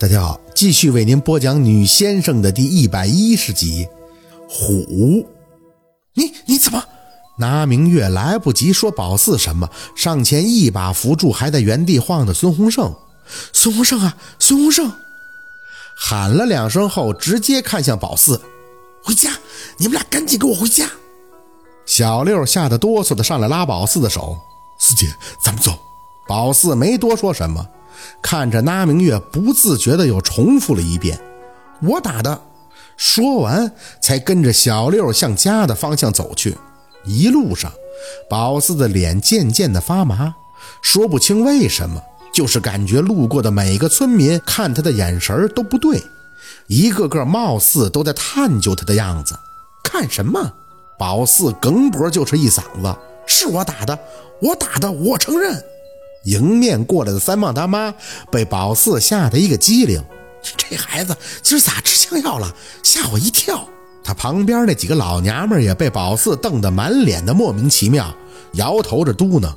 大家好，继续为您播讲《女先生》的第一百一十集。虎，你你怎么？拿明月来不及说宝四什么，上前一把扶住还在原地晃的孙洪胜。孙洪胜啊，孙洪胜！喊了两声后，直接看向宝四：“回家！你们俩赶紧给我回家！”小六吓得哆嗦的上来拉宝四的手：“四姐，咱们走。”宝四没多说什么。看着那明月，不自觉的又重复了一遍：“我打的。”说完，才跟着小六向家的方向走去。一路上，宝四的脸渐渐的发麻，说不清为什么，就是感觉路过的每个村民看他的眼神都不对，一个个貌似都在探究他的样子。看什么？宝四梗脖就是一嗓子：“是我打的，我打的，我承认。”迎面过来的三胖他妈被宝四吓得一个机灵，这孩子今儿咋吃枪药了？吓我一跳。他旁边那几个老娘们也被宝四瞪得满脸的莫名其妙，摇头着嘟囔：“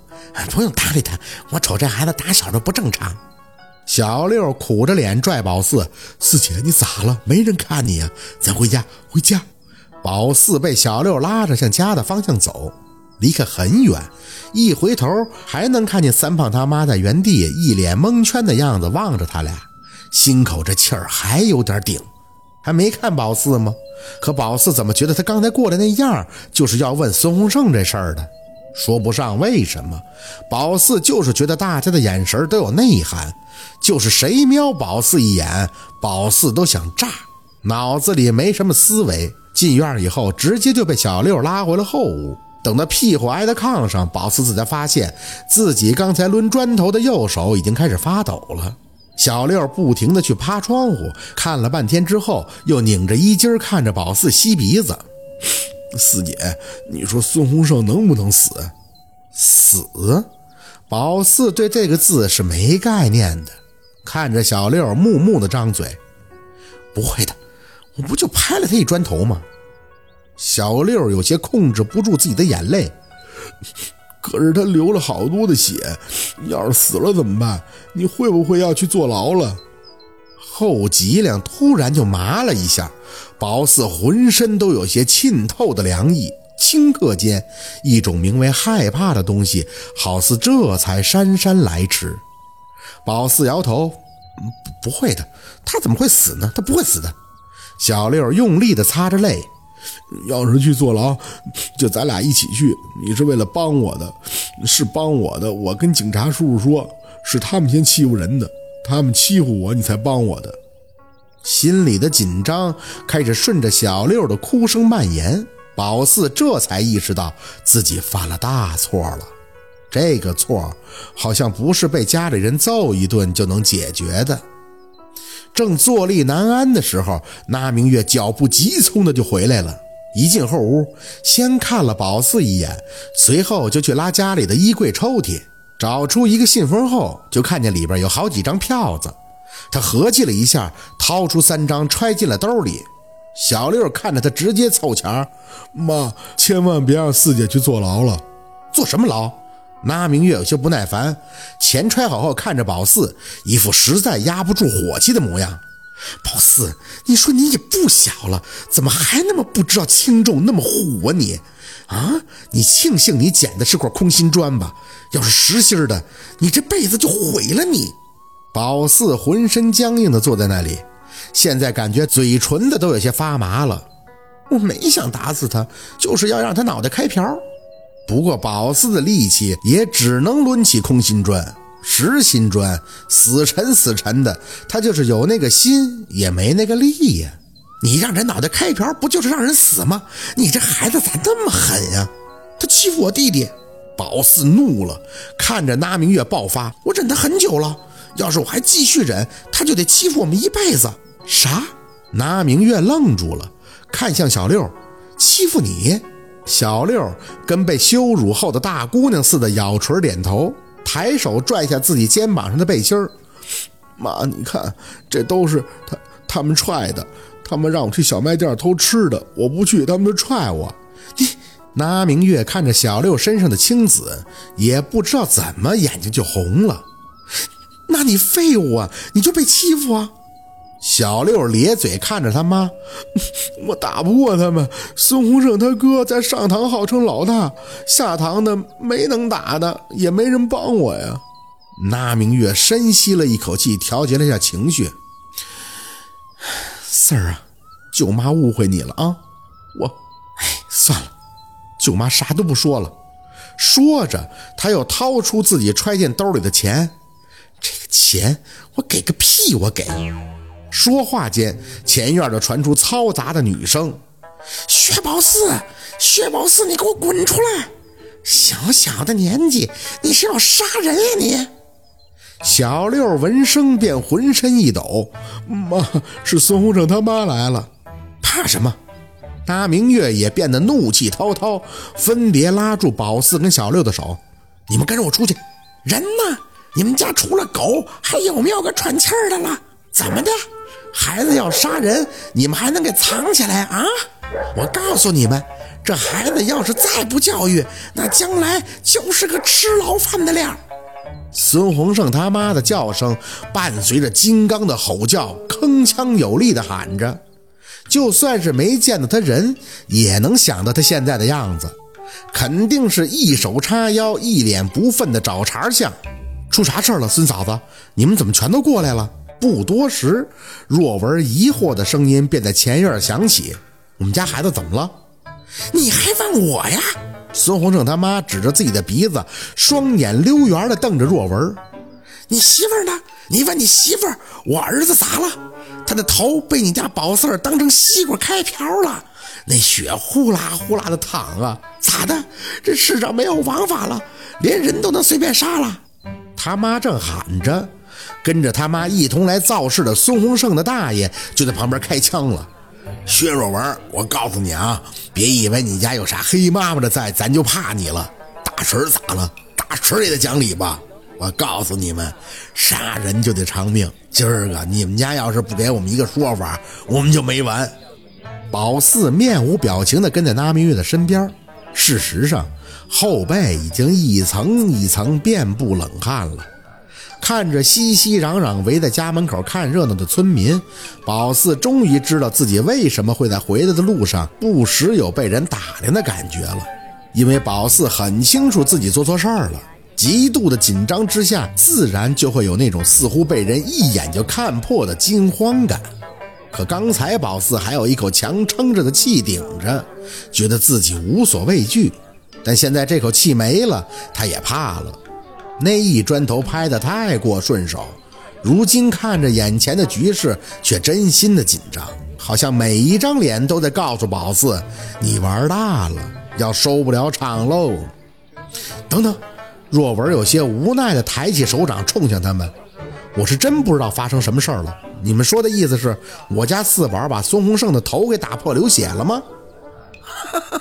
不用搭理他，我瞅这孩子打小就不正常。”小六苦着脸拽宝四：“四姐你咋了？没人看你呀，咱回家，回家。”宝四被小六拉着向家的方向走。离开很远，一回头还能看见三胖他妈在原地一脸蒙圈的样子望着他俩，心口这气儿还有点顶。还没看宝四吗？可宝四怎么觉得他刚才过来那样就是要问孙洪胜这事儿的？说不上为什么，宝四就是觉得大家的眼神都有内涵，就是谁瞄宝四一眼，宝四都想炸，脑子里没什么思维。进院以后，直接就被小六拉回了后屋。等他屁股挨在炕上，宝四子才发现自己刚才抡砖头的右手已经开始发抖了。小六不停地去趴窗户，看了半天之后，又拧着衣襟看着宝四吸鼻子。四姐，你说孙洪胜能不能死？死？宝四对这个字是没概念的，看着小六木木的张嘴，不会的，我不就拍了他一砖头吗？小六有些控制不住自己的眼泪，可是他流了好多的血，要是死了怎么办？你会不会要去坐牢了？后脊梁突然就麻了一下，宝四浑身都有些浸透的凉意，顷刻间，一种名为害怕的东西，好似这才姗姗来迟。宝四摇头，不不会的，他怎么会死呢？他不会死的。小六用力地擦着泪。要是去坐牢，就咱俩一起去。你是为了帮我的，是帮我的。我跟警察叔叔说，是他们先欺负人的，他们欺负我，你才帮我的。心里的紧张开始顺着小六的哭声蔓延，宝四这才意识到自己犯了大错了。这个错好像不是被家里人揍一顿就能解决的。正坐立难安的时候，那明月脚步急匆的就回来了。一进后屋，先看了宝四一眼，随后就去拉家里的衣柜抽屉，找出一个信封后，就看见里边有好几张票子。他合计了一下，掏出三张揣进了兜里。小六看着他，直接凑钱妈，千万别让四姐去坐牢了。坐什么牢？那明月有些不耐烦，钱揣好后看着宝四，一副实在压不住火气的模样。宝四，你说你也不小了，怎么还那么不知道轻重，那么虎啊你？啊，你庆幸你捡的是块空心砖吧？要是实心的，你这辈子就毁了你。宝四浑身僵硬的坐在那里，现在感觉嘴唇的都有些发麻了。我没想打死他，就是要让他脑袋开瓢。不过宝四的力气也只能抡起空心砖，实心砖死沉死沉的，他就是有那个心也没那个力呀。你让人脑袋开瓢，不就是让人死吗？你这孩子咋那么狠呀？他欺负我弟弟！宝四怒了，看着那明月爆发，我忍他很久了，要是我还继续忍，他就得欺负我们一辈子。啥？那明月愣住了，看向小六，欺负你？小六跟被羞辱后的大姑娘似的，咬唇点头，抬手拽下自己肩膀上的背心儿。妈，你看，这都是他他们踹的。他们让我去小卖店偷吃的，我不去，他们就踹我。你，那明月看着小六身上的青紫，也不知道怎么眼睛就红了。那你废物啊，你就被欺负啊！小六咧嘴看着他妈，我打不过他们。孙洪胜他哥在上堂号称老大，下堂的没能打的，也没人帮我呀。那明月深吸了一口气，调节了一下情绪。四儿啊，舅妈误会你了啊！我，哎，算了，舅妈啥都不说了。说着，他又掏出自己揣进兜里的钱。这个钱我给个屁！我给。说话间，前院就传出嘈杂的女声：“薛宝四，薛宝四，你给我滚出来！小小的年纪，你是要杀人呀你！”小六闻声便浑身一抖：“妈，是孙洪胜他妈来了，怕什么？”大明月也变得怒气滔滔，分别拉住宝四跟小六的手：“你们跟着我出去。人呢？你们家除了狗，还有没有个喘气儿的了？怎么的？”孩子要杀人，你们还能给藏起来啊？我告诉你们，这孩子要是再不教育，那将来就是个吃牢饭的料。孙洪胜他妈的叫声伴随着金刚的吼叫，铿锵有力的喊着。就算是没见到他人，也能想到他现在的样子，肯定是一手叉腰、一脸不忿的找茬相。出啥事了，孙嫂子？你们怎么全都过来了？不多时，若文疑惑的声音便在前院响起：“我们家孩子怎么了？你还问我呀？”孙洪胜他妈指着自己的鼻子，双眼溜圆的瞪着若文：“你媳妇呢？你问你媳妇，我儿子咋了？他的头被你家宝四儿当成西瓜开瓢了，那血呼啦呼啦的淌啊！咋的？这世上没有王法了，连人都能随便杀了？”他妈正喊着。跟着他妈一同来造势的孙洪胜的大爷就在旁边开枪了。薛若文，我告诉你啊，别以为你家有啥黑妈妈的在，咱就怕你了。大锤咋了？大锤也得讲理吧？我告诉你们，杀人就得偿命。今儿个你们家要是不给我们一个说法，我们就没完。宝四面无表情地跟在那明月的身边，事实上后背已经一层一层遍布冷汗了。看着熙熙攘攘围在家门口看热闹的村民，宝四终于知道自己为什么会在回来的路上不时有被人打量的感觉了。因为宝四很清楚自己做错事儿了，极度的紧张之下，自然就会有那种似乎被人一眼就看破的惊慌感。可刚才宝四还有一口强撑着的气顶着，觉得自己无所畏惧，但现在这口气没了，他也怕了。那一砖头拍得太过顺手，如今看着眼前的局势，却真心的紧张，好像每一张脸都在告诉宝四：“你玩大了，要收不了场喽。”等等，若文有些无奈的抬起手掌冲向他们：“我是真不知道发生什么事儿了。你们说的意思是我家四宝把孙洪胜的头给打破流血了吗？”哈哈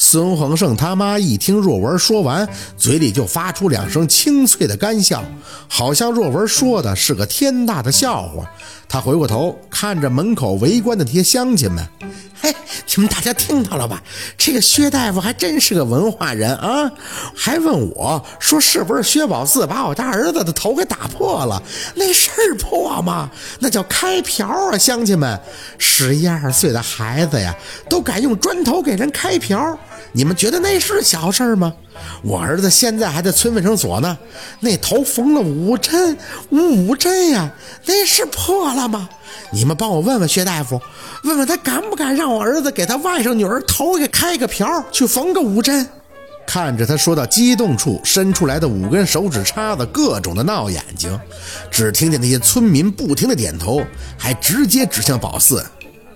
孙恒胜他妈一听若文说完，嘴里就发出两声清脆的干笑，好像若文说的是个天大的笑话。他回过头看着门口围观的这些乡亲们。嘿，你们大家听到了吧？这个薛大夫还真是个文化人啊！还问我说是不是薛宝四把我家儿子的头给打破了？那是破吗？那叫开瓢啊！乡亲们，十一二岁的孩子呀，都敢用砖头给人开瓢，你们觉得那是小事儿吗？我儿子现在还在村卫生所呢，那头缝了五针，五针呀，那是破了吗？你们帮我问问薛大夫，问问他敢不敢让我儿子给他外甥女儿头给开个瓢，去缝个五针。看着他说到激动处伸出来的五根手指叉子，各种的闹眼睛，只听见那些村民不停的点头，还直接指向宝四。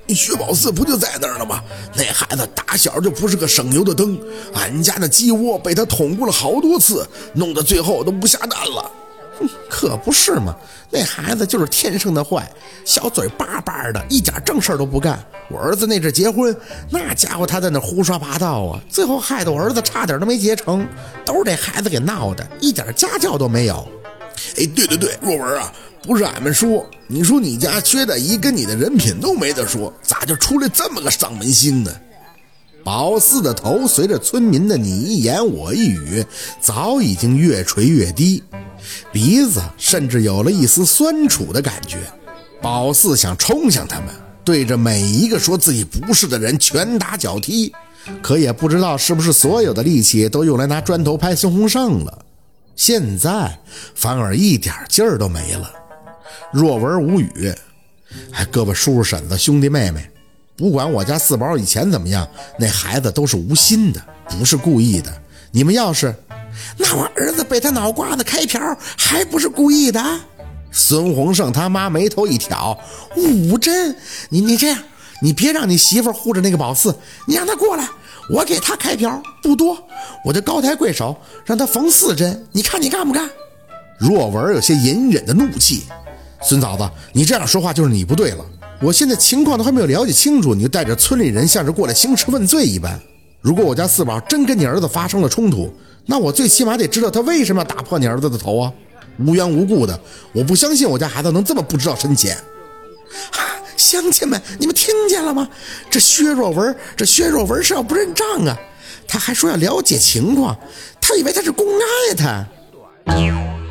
薛宝四不就在那儿了吗？那孩子打小就不是个省油的灯，俺家的鸡窝被他捅过了好多次，弄得最后都不下蛋了。哼，可不是嘛！那孩子就是天生的坏，小嘴巴巴的，一点正事都不干。我儿子那阵结婚，那家伙他在那胡说八道啊，最后害得我儿子差点都没结成，都是这孩子给闹的，一点家教都没有。哎，对对对，若文啊。不是俺们说，你说你家薛大姨跟你的人品都没得说，咋就出来这么个丧门星呢？宝四的头随着村民的你一言我一语，早已经越垂越低，鼻子甚至有了一丝酸楚的感觉。宝四想冲向他们，对着每一个说自己不是的人拳打脚踢，可也不知道是不是所有的力气都用来拿砖头拍孙洪胜了。现在反而一点劲儿都没了。若文无语，还胳膊叔叔婶子兄弟妹妹，不管我家四宝以前怎么样，那孩子都是无心的，不是故意的。你们要是……那我儿子被他脑瓜子开瓢，还不是故意的？孙洪胜他妈眉头一挑：“五针，你你这样，你别让你媳妇护着那个宝四，你让他过来，我给他开瓢，不多，我就高抬贵手，让他缝四针，你看你干不干？”若文有些隐忍的怒气：“孙嫂子，你这样说话就是你不对了。我现在情况都还没有了解清楚，你就带着村里人像是过来兴师问罪一般。如果我家四宝真跟你儿子发生了冲突，那我最起码得知道他为什么要打破你儿子的头啊！无缘无故的，我不相信我家孩子能这么不知道深浅。哈，乡亲们，你们听见了吗？这薛若文，这薛若文是要不认账啊！他还说要了解情况，他以为他是公安呀他。